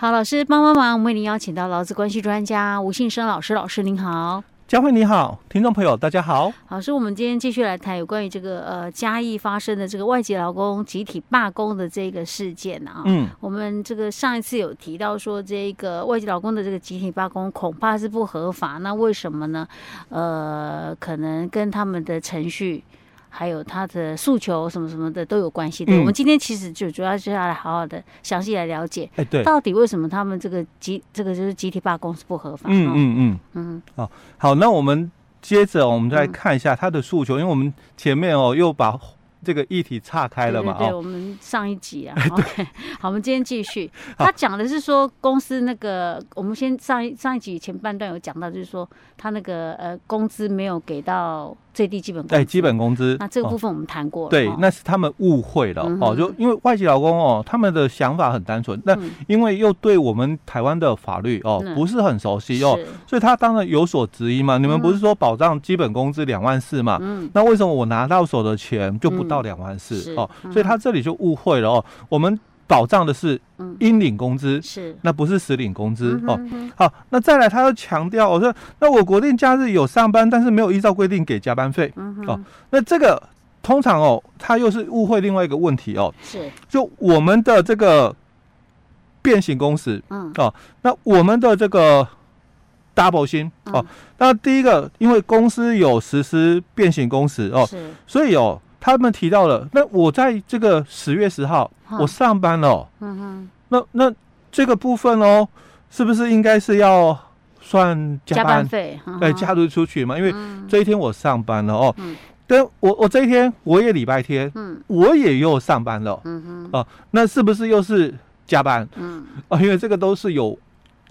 好，老师帮帮忙，我们为您邀请到劳资关系专家吴信生老师，老师您好。佳慧你好，听众朋友大家好。老师，我们今天继续来谈有关于这个呃嘉义发生的这个外籍劳工集体罢工的这个事件啊。嗯，我们这个上一次有提到说，这个外籍劳工的这个集体罢工恐怕是不合法，那为什么呢？呃，可能跟他们的程序。还有他的诉求什么什么的都有关系的。嗯、我们今天其实就主要是要来好好的详细来了解，哎，对，到底为什么他们这个集这个就是集体罢工是不合法？嗯嗯嗯嗯。好，好，那我们接着我们再看一下他的诉求，嗯、因为我们前面哦又把。这个议题岔开了嘛？对，对，对，我们上一集啊。OK，好，我们今天继续。他讲的是说，公司那个，我们先上一上一集前半段有讲到，就是说他那个呃工资没有给到最低基本工资。对，基本工资。那这个部分我们谈过了。对，那是他们误会了哦。就因为外籍劳工哦，他们的想法很单纯，那因为又对我们台湾的法律哦不是很熟悉哦，所以他当然有所质疑嘛。你们不是说保障基本工资两万四嘛？嗯。那为什么我拿到手的钱就不？到两万四哦，所以他这里就误会了哦。我们保障的是应领工资，是。那不是实领工资哦。好，那再来，他又强调，我说那我国定假日有上班，但是没有依照规定给加班费哦。那这个通常哦，他又是误会另外一个问题哦。是，就我们的这个变形工时，嗯。哦，那我们的这个 double 薪哦，那第一个，因为公司有实施变形工时哦，所以哦。他们提到了，那我在这个十月十号我上班了，嗯哼，那那这个部分哦，是不是应该是要算加班？费？对，加入出去嘛，因为这一天我上班了哦，但我我这一天我也礼拜天，嗯，我也又上班了，嗯哼，哦，那是不是又是加班？嗯，啊，因为这个都是有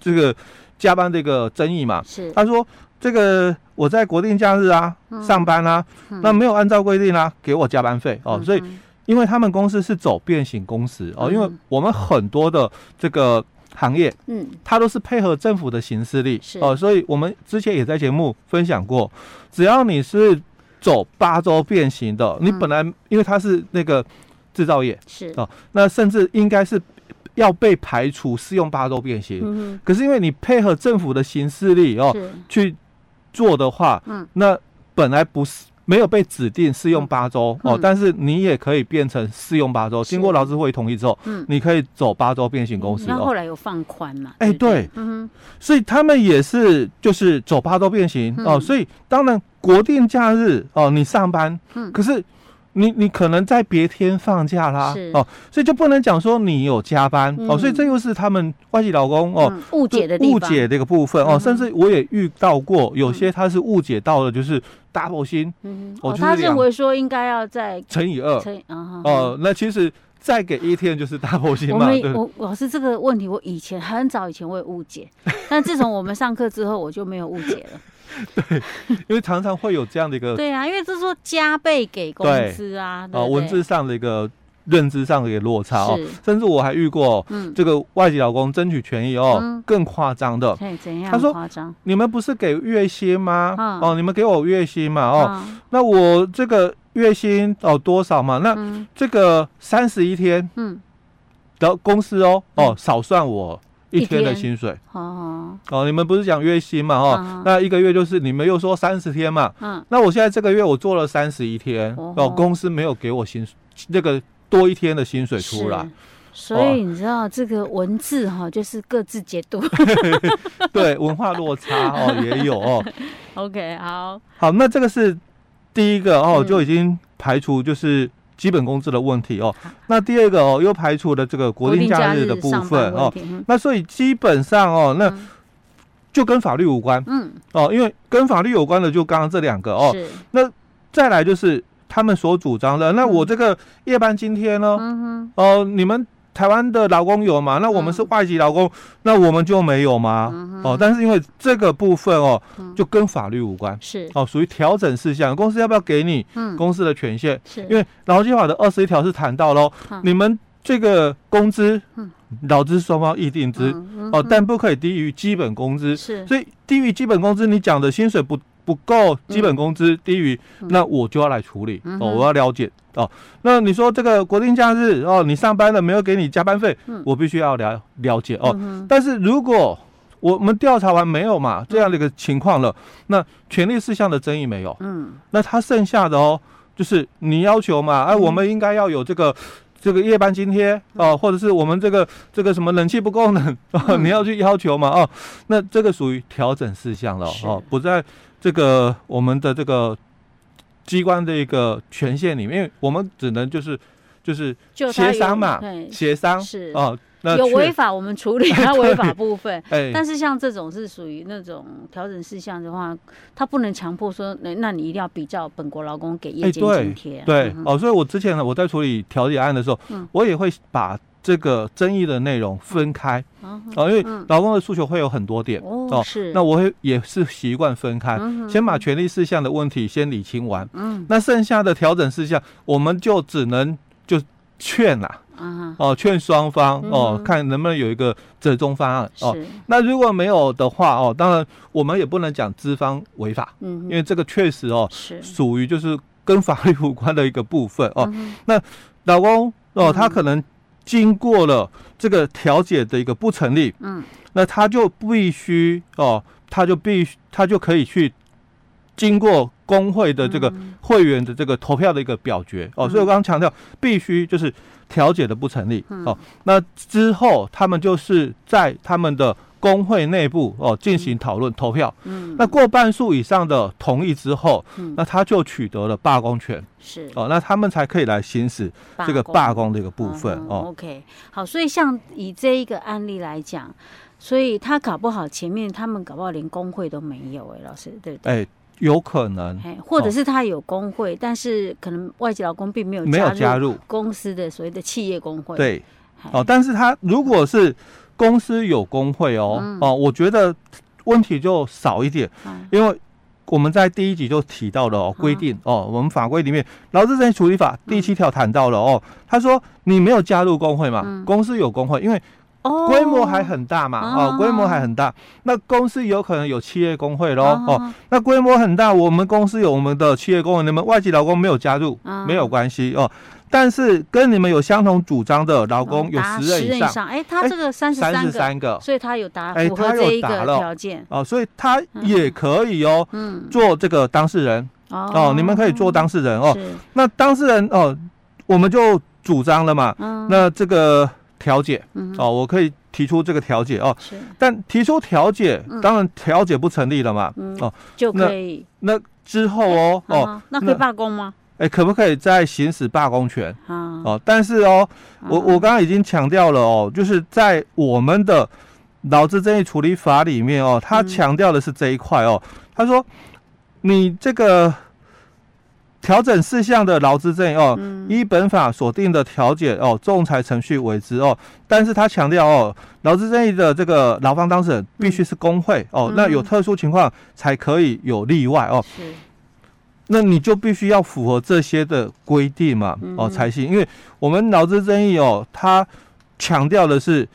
这个加班这个争议嘛，是，他说。这个我在国定假日啊上班啊，那没有按照规定啊给我加班费哦，所以因为他们公司是走变形工时哦，因为我们很多的这个行业，嗯，它都是配合政府的行事力哦，所以我们之前也在节目分享过，只要你是走八周变形的，你本来因为它是那个制造业是。哦，那甚至应该是。要被排除适用八周变形，嗯、可是因为你配合政府的行事力哦是。去做的话，嗯，那本来不是没有被指定适用八周、嗯、哦，但是你也可以变成适用八周，经过劳资会同意之后，嗯，你可以走八周变形公司。那、嗯、后来有放宽嘛？哎，对，嗯哼，所以他们也是就是走八周变形、嗯、哦，所以当然国定假日哦你上班，嗯，可是。你你可能在别天放假啦，是。哦，所以就不能讲说你有加班、嗯、哦，所以这又是他们外籍老公哦误、嗯、解的误解的一个部分哦，嗯、甚至我也遇到过有些他是误解到了就是 double 薪，嗯，哦，他认为说应该要再乘以二，乘以哦，哦，那其实再给一天就是 double 薪嘛。我我老师这个问题，我以前很早以前我也误解，但自从我们上课之后，我就没有误解了。对，因为常常会有这样的一个对啊，因为这是说加倍给工资啊，啊，文字上的一个认知上的一个落差哦，甚至我还遇过，嗯，这个外籍老公争取权益哦，更夸张的，怎样？他说，你们不是给月薪吗？哦，你们给我月薪嘛？哦，那我这个月薪哦多少嘛？那这个三十一天，嗯，的公司哦，哦少算我。一天的薪水，哦哦，你们不是讲月薪嘛？哈，那一个月就是你们又说三十天嘛？嗯，那我现在这个月我做了三十一天，哦，公司没有给我薪那个多一天的薪水出来，所以你知道这个文字哈，就是各自解读，对，文化落差哦也有哦。OK，好，好，那这个是第一个哦，就已经排除就是。基本工资的问题哦，那第二个哦，又排除了这个国定假日的部分哦，那所以基本上哦，那就跟法律无关，嗯，哦，因为跟法律有关的就刚刚这两个哦，那再来就是他们所主张的，那我这个夜班津贴呢，哦，你们。台湾的劳工有吗？那我们是外籍劳工，嗯、那我们就没有吗？嗯、哦，但是因为这个部分哦，嗯、就跟法律无关，是哦，属于调整事项。公司要不要给你公司的权限？嗯、是因为劳基法的二十一条是谈到喽，嗯、你们这个工资，劳资双方议定之、嗯、哦，但不可以低于基本工资。是，所以低于基本工资，你讲的薪水不。不够基本工资低于，那我就要来处理哦，我要了解哦。那你说这个国定假日哦，你上班了没有给你加班费，我必须要了了解哦。但是如果我们调查完没有嘛这样的一个情况了，那权利事项的争议没有，嗯，那他剩下的哦，就是你要求嘛，哎，我们应该要有这个。这个夜班津贴哦，或者是我们这个这个什么冷气不够冷哦，你要去要求嘛哦，那这个属于调整事项了哦，不在这个我们的这个机关的一个权限里面，因为我们只能就是就是协商嘛，协商是哦。有违法，我们处理它 违法部分。但是像这种是属于那种调整事项的话，他不能强迫说，那那你一定要比照本国劳工给夜间津贴。对哦，所以我之前呢，我在处理调解案的时候，我也会把这个争议的内容分开。哦，因为劳工的诉求会有很多点哦。是，那我会也是习惯分开，先把权利事项的问题先理清完。嗯，那剩下的调整事项，我们就只能就劝啦。哦，劝双方哦，看能不能有一个折中方案哦。那如果没有的话哦，当然我们也不能讲资方违法，嗯，因为这个确实哦是。属于就是跟法律无关的一个部分哦。那老公哦，他可能经过了这个调解的一个不成立，嗯，那他就必须哦，他就必须他就可以去经过工会的这个会员的这个投票的一个表决哦。所以我刚刚强调必须就是。调解的不成立哦，那之后他们就是在他们的工会内部哦进行讨论投票，嗯，那过半数以上的同意之后，嗯，那他就取得了罢工权，是。哦，那他们才可以来行使这个罢工的一个部分哦。OK，好，所以像以这一个案例来讲，所以他搞不好前面他们搞不好连工会都没有哎，老师对不对？有可能，或者是他有工会，但是可能外籍劳工并没有没有加入公司的所谓的企业工会。对，哦，但是他如果是公司有工会哦，哦，我觉得问题就少一点，因为我们在第一集就提到了哦，规定哦，我们法规里面《劳资争议处理法》第七条谈到了哦，他说你没有加入工会嘛，公司有工会，因为。规模还很大嘛？哦，规模还很大。那公司有可能有企业工会喽？哦，那规模很大，我们公司有我们的企业工会，你们外籍劳工没有加入，没有关系哦。但是跟你们有相同主张的劳工有十人以上，哎，他这个三十三个，所以他有达符合这一个条件。哦，所以他也可以哦，嗯，做这个当事人。哦，你们可以做当事人哦。那当事人哦，我们就主张了嘛，嗯。那这个。调解，哦，我可以提出这个调解哦，是，但提出调解，当然调解不成立了嘛，哦，就可以，那之后哦，哦，那可以罢工吗？哎，可不可以再行使罢工权？啊，哦，但是哦，我我刚刚已经强调了哦，就是在我们的劳资争议处理法里面哦，他强调的是这一块哦，他说你这个。调整事项的劳资争议哦，依本法所定的调解哦，仲裁程序为之哦。但是他强调哦，劳资争议的这个劳方当事人必须是工会哦，那有特殊情况才可以有例外哦。是，那你就必须要符合这些的规定嘛哦才行，因为我们劳资争议哦，他强调的是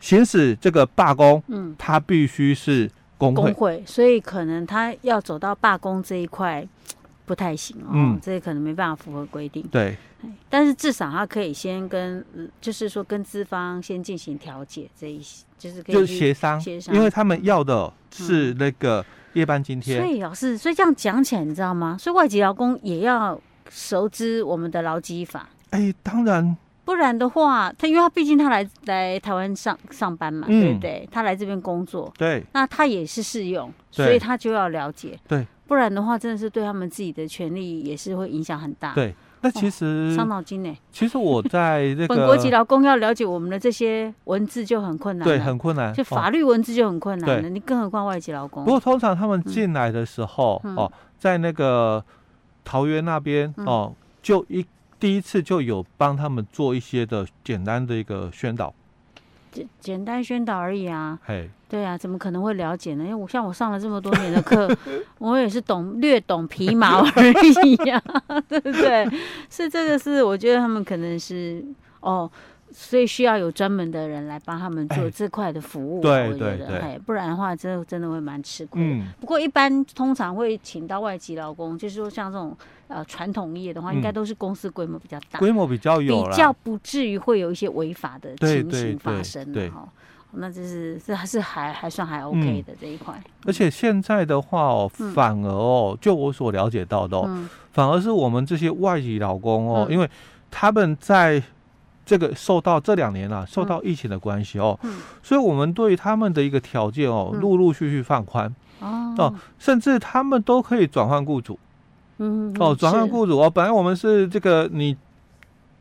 行使这个罢工，嗯，他必须是工会，工会，所以可能他要走到罢工这一块。不太行哦，嗯，这可能没办法符合规定。对，但是至少他可以先跟，就是说跟资方先进行调解，这一些就是可以就是协商，协商，因为他们要的是那个夜班津贴。所以老师，所以这样讲起来，你知道吗？所以外籍劳工也要熟知我们的劳基法。哎，当然，不然的话，他因为他毕竟他来来台湾上上班嘛，对不对？他来这边工作，对，那他也是适用，所以他就要了解，对。不然的话，真的是对他们自己的权利也是会影响很大。对，那其实伤脑筋呢。其实我在这个本国籍劳工要了解我们的这些文字就很困难，对，很困难。就法律文字就很困难了，你更何况外籍劳工。不过通常他们进来的时候哦，在那个桃园那边哦，就一第一次就有帮他们做一些的简单的一个宣导。简简单宣导而已啊，对啊，怎么可能会了解呢？因为我像我上了这么多年的课，我也是懂略懂皮毛而已呀，对不对？是这个是我觉得他们可能是哦，所以需要有专门的人来帮他们做这块的服务，对对对，不然的话，真的真的会蛮吃亏。嗯，不过一般通常会请到外籍劳工，就是说像这种呃传统业的话，应该都是公司规模比较大，规模比较有，比较不至于会有一些违法的情形发生的哈。那这是这还是还还算还 OK 的这一块。而且现在的话哦，反而哦，就我所了解到的哦，反而是我们这些外籍劳工哦，因为他们在。这个受到这两年啊，受到疫情的关系哦，所以我们对他们的一个条件哦，陆陆续续放宽、嗯、哦，甚至他们都可以转换雇主，嗯哦，转换雇主哦，本来我们是这个你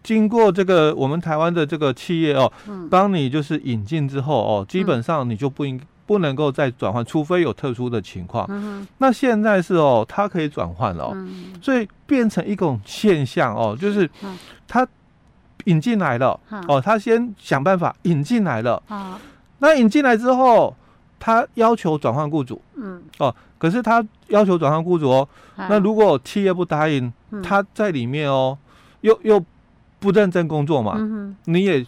经过这个我们台湾的这个企业哦，帮你就是引进之后哦，基本上你就不应不能够再转换，除非有特殊的情况。嗯、那现在是哦，它可以转换了、所以变成一种现象哦，就是它。引进来了哦，他先想办法引进来了。那引进来之后，他要求转换雇主。嗯，哦，可是他要求转换雇主哦。那如果企业不答应，他在里面哦，又又不认真工作嘛，你也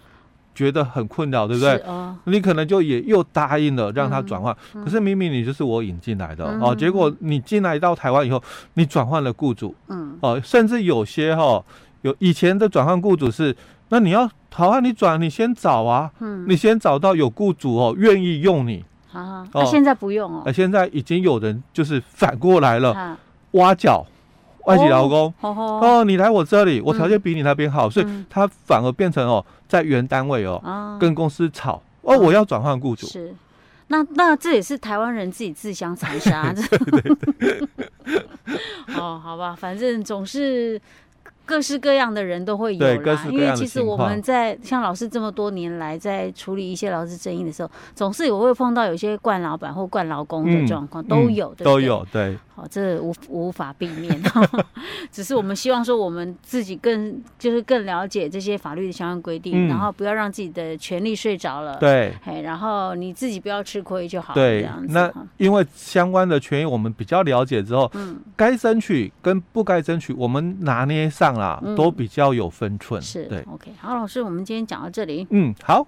觉得很困扰，对不对？你可能就也又答应了让他转换，可是明明你就是我引进来的哦，结果你进来到台湾以后，你转换了雇主。嗯，哦，甚至有些哈。有以前的转换雇主是，那你要好啊，你转你先找啊，嗯，你先找到有雇主哦，愿意用你，啊，那现在不用哦，现在已经有人就是反过来了，挖角外籍劳工，哦，你来我这里，我条件比你那边好，所以他反而变成哦，在原单位哦，跟公司吵，哦，我要转换雇主，是，那那这也是台湾人自己自相残杀，对 对对，哦，好吧，反正总是。各式各样的人都会有啦，因为其实我们在像老师这么多年来在处理一些劳资争议的时候，总是有会碰到有些惯老板或惯劳工的状况，都有的，都有对。好，这无无法避免，只是我们希望说我们自己更就是更了解这些法律的相关规定，然后不要让自己的权利睡着了，对，哎然后你自己不要吃亏就好，对，那因为相关的权益我们比较了解之后，嗯，该争取跟不该争取，我们拿捏上。啊，都比较有分寸，是对。OK，好，老师，我们今天讲到这里。嗯，好。